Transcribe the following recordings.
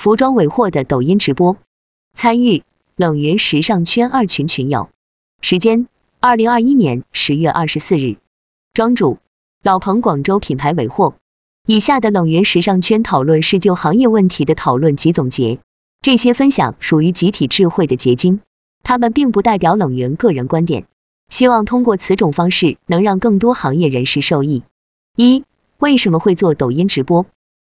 服装尾货的抖音直播，参与冷云时尚圈二群群友，时间二零二一年十月二十四日，庄主老彭广州品牌尾货。以下的冷云时尚圈讨论是就行业问题的讨论及总结，这些分享属于集体智慧的结晶，他们并不代表冷云个人观点，希望通过此种方式能让更多行业人士受益。一为什么会做抖音直播？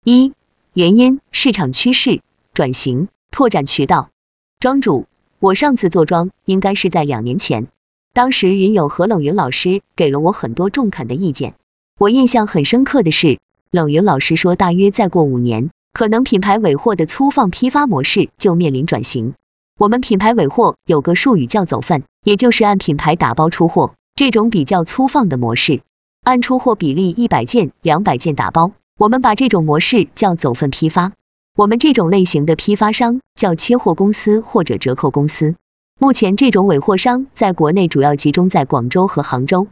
一原因市场趋势转型拓展渠道。庄主，我上次做庄应该是在两年前，当时云友和冷云老师给了我很多中肯的意见。我印象很深刻的是，冷云老师说，大约再过五年，可能品牌尾货的粗放批发模式就面临转型。我们品牌尾货有个术语叫走份，也就是按品牌打包出货，这种比较粗放的模式，按出货比例一百件、两百件打包。我们把这种模式叫走份批发，我们这种类型的批发商叫切货公司或者折扣公司。目前这种尾货商在国内主要集中在广州和杭州。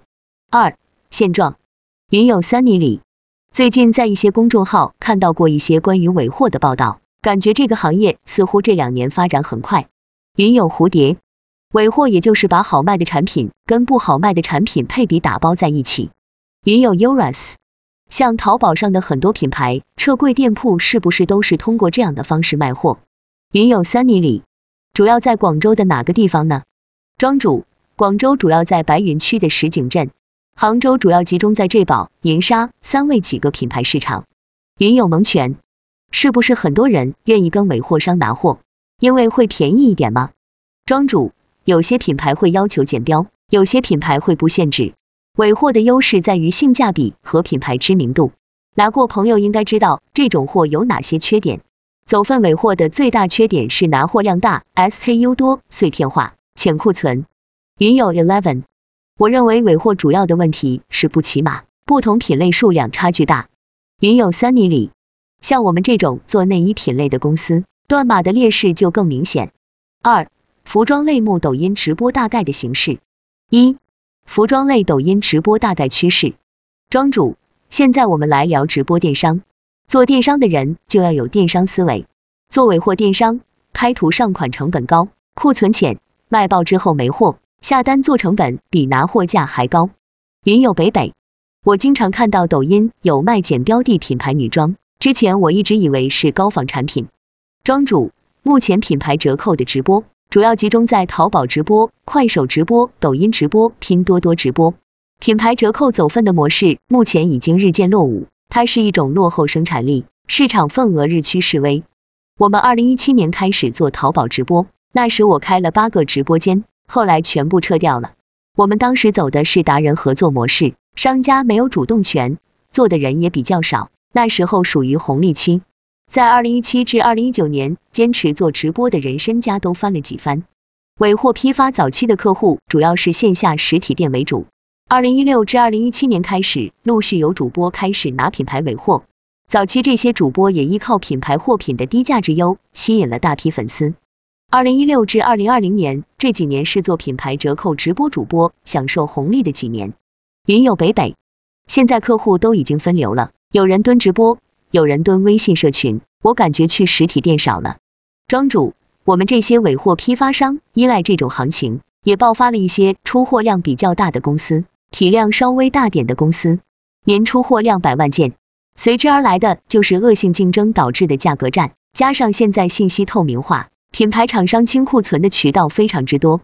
二现状，云有 Sunny 里最近在一些公众号看到过一些关于尾货的报道，感觉这个行业似乎这两年发展很快。云有蝴蝶，尾货也就是把好卖的产品跟不好卖的产品配比打包在一起。云有 Uras。像淘宝上的很多品牌撤柜店铺，是不是都是通过这样的方式卖货？云友 Sunny 里，主要在广州的哪个地方呢？庄主，广州主要在白云区的石井镇，杭州主要集中在浙宝、银沙三位几个品牌市场。云友蒙泉，是不是很多人愿意跟尾货商拿货，因为会便宜一点吗？庄主，有些品牌会要求检标，有些品牌会不限制。尾货的优势在于性价比和品牌知名度，拿过朋友应该知道这种货有哪些缺点。走分尾货的最大缺点是拿货量大，SKU 多，碎片化，浅库存。云友 Eleven，我认为尾货主要的问题是不起码，不同品类数量差距大。云友 Sunny 里，像我们这种做内衣品类的公司，断码的劣势就更明显。二，服装类目抖音直播大概的形式。一服装类抖音直播大概趋势，庄主，现在我们来聊直播电商。做电商的人就要有电商思维。做尾货电商，拍图上款成本高，库存浅，卖爆之后没货，下单做成本比拿货价还高。云友北北，我经常看到抖音有卖减标的品牌女装，之前我一直以为是高仿产品。庄主，目前品牌折扣的直播。主要集中在淘宝直播、快手直播、抖音直播、拼多多直播。品牌折扣走分的模式目前已经日渐落伍，它是一种落后生产力，市场份额日趋式微。我们二零一七年开始做淘宝直播，那时我开了八个直播间，后来全部撤掉了。我们当时走的是达人合作模式，商家没有主动权，做的人也比较少，那时候属于红利期。在二零一七至二零一九年，坚持做直播的人身家都翻了几番。尾货批发早期的客户主要是线下实体店为主。二零一六至二零一七年开始，陆续有主播开始拿品牌尾货。早期这些主播也依靠品牌货品的低价之优，吸引了大批粉丝。二零一六至二零二零年这几年是做品牌折扣直播主播享受红利的几年。云友北北，现在客户都已经分流了，有人蹲直播。有人蹲微信社群，我感觉去实体店少了。庄主，我们这些尾货批发商依赖这种行情，也爆发了一些出货量比较大的公司，体量稍微大点的公司，年出货量百万件，随之而来的就是恶性竞争导致的价格战，加上现在信息透明化，品牌厂商清库存的渠道非常之多。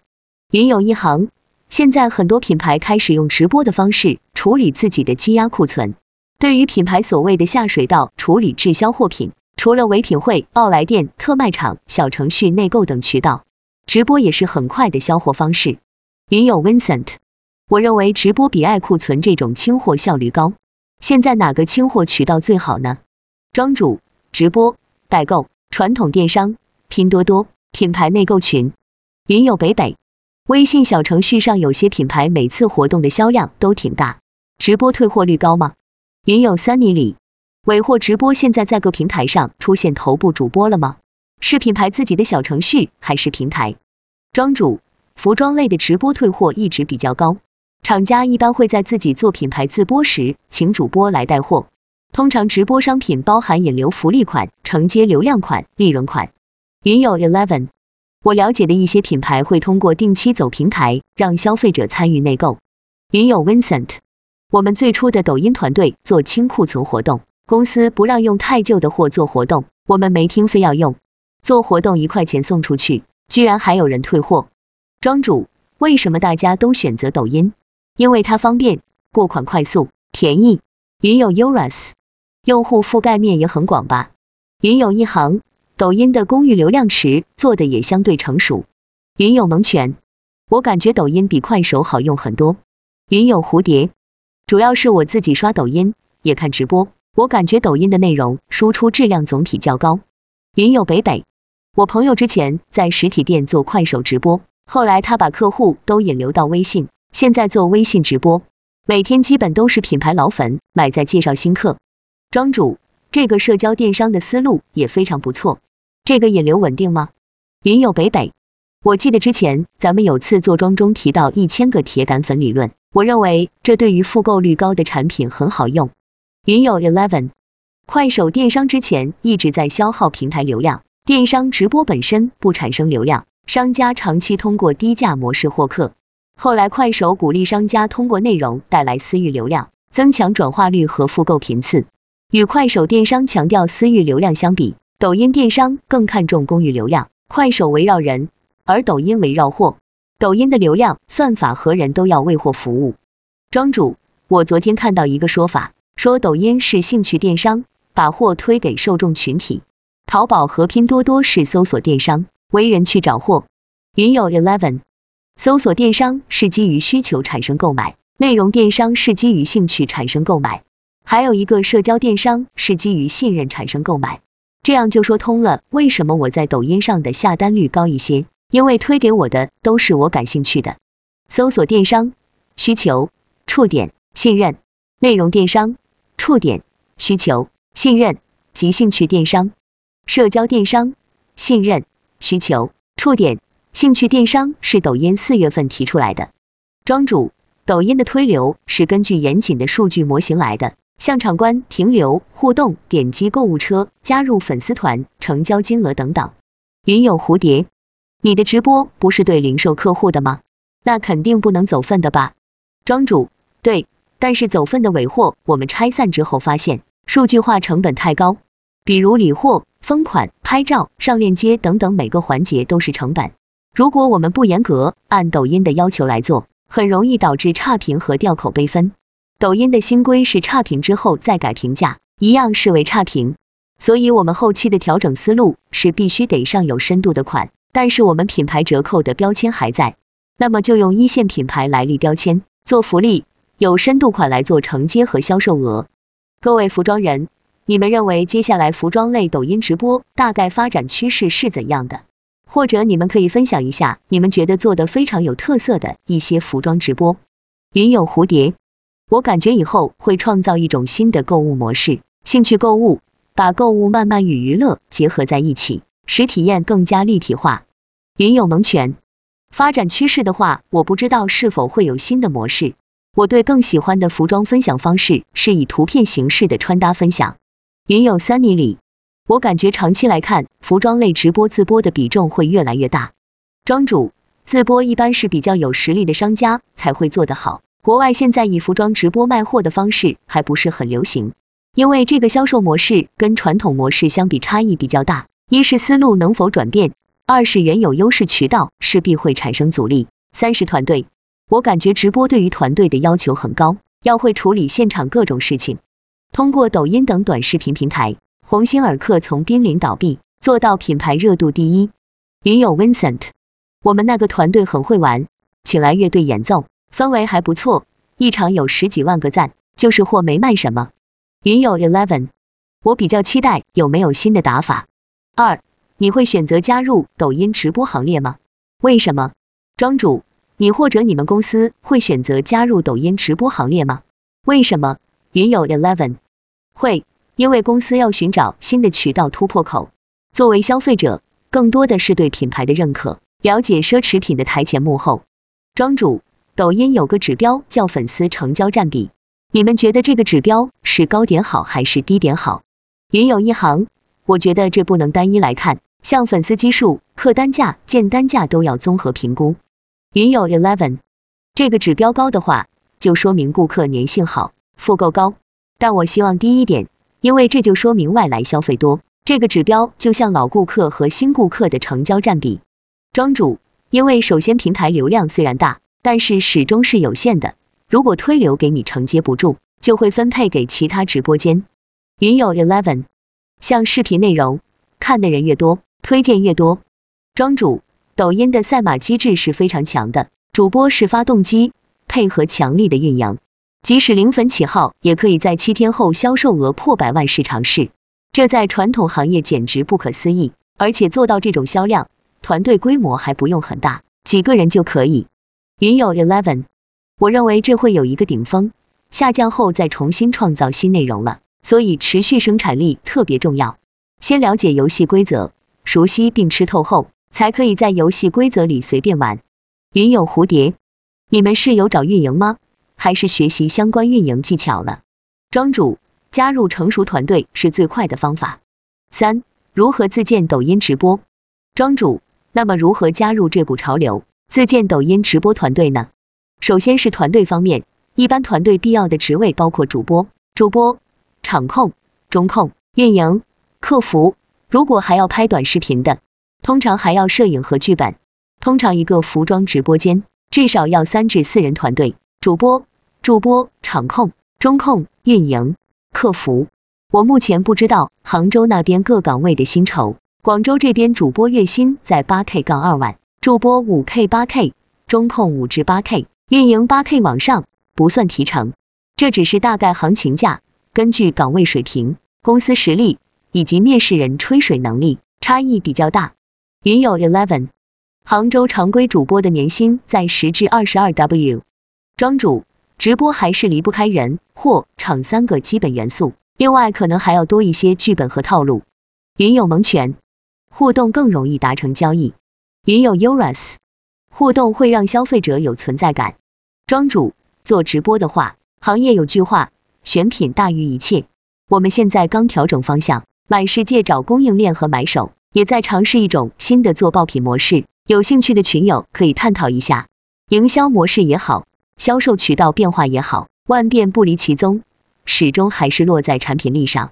云有一行，现在很多品牌开始用直播的方式处理自己的积压库存。对于品牌所谓的下水道处理滞销货品，除了唯品会、奥莱店、特卖场、小程序内购等渠道，直播也是很快的销货方式。云友 Vincent，我认为直播比爱库存这种清货效率高。现在哪个清货渠道最好呢？庄主，直播、代购、传统电商、拼多多、品牌内购群。云友北北，微信小程序上有些品牌每次活动的销量都挺大，直播退货率高吗？云友 Sunny 里，尾货直播现在在各平台上出现头部主播了吗？是品牌自己的小程序还是平台？庄主，服装类的直播退货一直比较高，厂家一般会在自己做品牌自播时请主播来带货。通常直播商品包含引流福利款、承接流量款、利润款。云友 Eleven，我了解的一些品牌会通过定期走平台，让消费者参与内购。云友 Vincent，我们最初的抖音团队做清库存活动，公司不让用太旧的货做活动，我们没听非要用，做活动一块钱送出去，居然还有人退货。庄主，为什么大家都选择抖音？因为它方便，过款快速，便宜。云友 Uras，用户覆盖面也很广吧？云友一行。抖音的公域流量池做的也相对成熟。云友萌犬，我感觉抖音比快手好用很多。云友蝴蝶，主要是我自己刷抖音也看直播，我感觉抖音的内容输出质量总体较高。云友北北，我朋友之前在实体店做快手直播，后来他把客户都引流到微信，现在做微信直播，每天基本都是品牌老粉买在介绍新客。庄主，这个社交电商的思路也非常不错。这个引流稳定吗？云友北北，我记得之前咱们有次做庄中提到一千个铁杆粉理论，我认为这对于复购率高的产品很好用。云友 Eleven，快手电商之前一直在消耗平台流量，电商直播本身不产生流量，商家长期通过低价模式获客，后来快手鼓励商家通过内容带来私域流量，增强转化率和复购频次。与快手电商强调私域流量相比。抖音电商更看重公域流量，快手围绕人，而抖音围绕货。抖音的流量算法和人都要为货服务。庄主，我昨天看到一个说法，说抖音是兴趣电商，把货推给受众群体。淘宝和拼多多是搜索电商，为人去找货。云友 Eleven，搜索电商是基于需求产生购买，内容电商是基于兴趣产生购买，还有一个社交电商是基于信任产生购买。这样就说通了，为什么我在抖音上的下单率高一些？因为推给我的都是我感兴趣的。搜索电商需求触点信任，内容电商触点需求信任及兴趣电商，社交电商信任需求触点兴趣电商是抖音四月份提出来的。庄主，抖音的推流是根据严谨的数据模型来的。像场观停留、互动、点击购物车、加入粉丝团、成交金额等等。云有蝴蝶，你的直播不是对零售客户的吗？那肯定不能走份的吧？庄主，对，但是走份的尾货，我们拆散之后发现，数据化成本太高，比如理货、封款、拍照、上链接等等，每个环节都是成本。如果我们不严格按抖音的要求来做，很容易导致差评和掉口碑分。抖音的新规是差评之后再改评价，一样视为差评，所以我们后期的调整思路是必须得上有深度的款，但是我们品牌折扣的标签还在，那么就用一线品牌来立标签，做福利，有深度款来做承接和销售额。各位服装人，你们认为接下来服装类抖音直播大概发展趋势是怎样的？或者你们可以分享一下你们觉得做的非常有特色的一些服装直播。云有蝴蝶。我感觉以后会创造一种新的购物模式，兴趣购物，把购物慢慢与娱乐结合在一起，使体验更加立体化。云有萌犬，发展趋势的话，我不知道是否会有新的模式。我对更喜欢的服装分享方式是以图片形式的穿搭分享。云有三米里，我感觉长期来看，服装类直播自播的比重会越来越大。庄主，自播一般是比较有实力的商家才会做得好。国外现在以服装直播卖货的方式还不是很流行，因为这个销售模式跟传统模式相比差异比较大。一是思路能否转变，二是原有优势渠道势必会产生阻力，三是团队。我感觉直播对于团队的要求很高，要会处理现场各种事情。通过抖音等短视频平台，鸿星尔克从濒临倒闭做到品牌热度第一。云友 Vincent，我们那个团队很会玩，请来乐队演奏。氛围还不错，一场有十几万个赞，就是货没卖什么。云友 Eleven，我比较期待有没有新的打法。二，你会选择加入抖音直播行列吗？为什么？庄主，你或者你们公司会选择加入抖音直播行列吗？为什么？云友 Eleven，会，因为公司要寻找新的渠道突破口。作为消费者，更多的是对品牌的认可，了解奢侈品的台前幕后。庄主。抖音有个指标叫粉丝成交占比，你们觉得这个指标是高点好还是低点好？云有一行，我觉得这不能单一来看，像粉丝基数、客单价、件单价都要综合评估。云有 eleven，这个指标高的话，就说明顾客粘性好，复购高，但我希望低一点，因为这就说明外来消费多。这个指标就像老顾客和新顾客的成交占比。庄主，因为首先平台流量虽然大，但是始终是有限的，如果推流给你承接不住，就会分配给其他直播间。云有 eleven，像视频内容，看的人越多，推荐越多。庄主，抖音的赛马机制是非常强的，主播是发动机，配合强力的运营，即使零粉起号，也可以在七天后销售额破百万试尝试，这在传统行业简直不可思议。而且做到这种销量，团队规模还不用很大，几个人就可以。云有 eleven，我认为这会有一个顶峰，下降后再重新创造新内容了。所以持续生产力特别重要，先了解游戏规则，熟悉并吃透后，才可以在游戏规则里随便玩。云有蝴蝶，你们是有找运营吗？还是学习相关运营技巧了？庄主，加入成熟团队是最快的方法。三，如何自建抖音直播？庄主，那么如何加入这股潮流，自建抖音直播团队呢？首先是团队方面，一般团队必要的职位包括主播、主播。场控、中控、运营、客服，如果还要拍短视频的，通常还要摄影和剧本。通常一个服装直播间至少要三至四人团队，主播、助播、场控、中控、运营、客服。我目前不知道杭州那边各岗位的薪酬，广州这边主播月薪在八 K 杠二万，助播五 K 八 K，中控五至八 K，运营八 K 往上，不算提成。这只是大概行情价。根据岗位水平、公司实力以及面试人吹水能力，差异比较大。云友 eleven，杭州常规主播的年薪在十至二十二 W。庄主，直播还是离不开人、货、场三个基本元素，另外可能还要多一些剧本和套路。云有蒙权，互动更容易达成交易。云有 Uras，互动会让消费者有存在感。庄主，做直播的话，行业有句话。选品大于一切。我们现在刚调整方向，满世界找供应链和买手，也在尝试一种新的做爆品模式。有兴趣的群友可以探讨一下。营销模式也好，销售渠道变化也好，万变不离其宗，始终还是落在产品力上。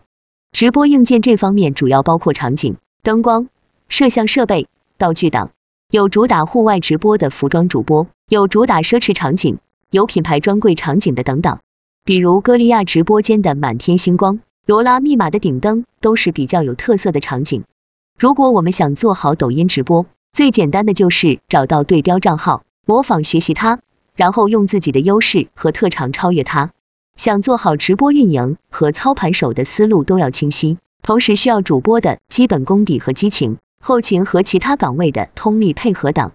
直播硬件这方面主要包括场景、灯光、摄像设备、道具等。有主打户外直播的服装主播，有主打奢侈场景，有品牌专柜场景的等等。比如歌利亚直播间的满天星光，罗拉密码的顶灯，都是比较有特色的场景。如果我们想做好抖音直播，最简单的就是找到对标账号，模仿学习它，然后用自己的优势和特长超越它。想做好直播运营和操盘手的思路都要清晰，同时需要主播的基本功底和激情，后勤和其他岗位的通力配合等。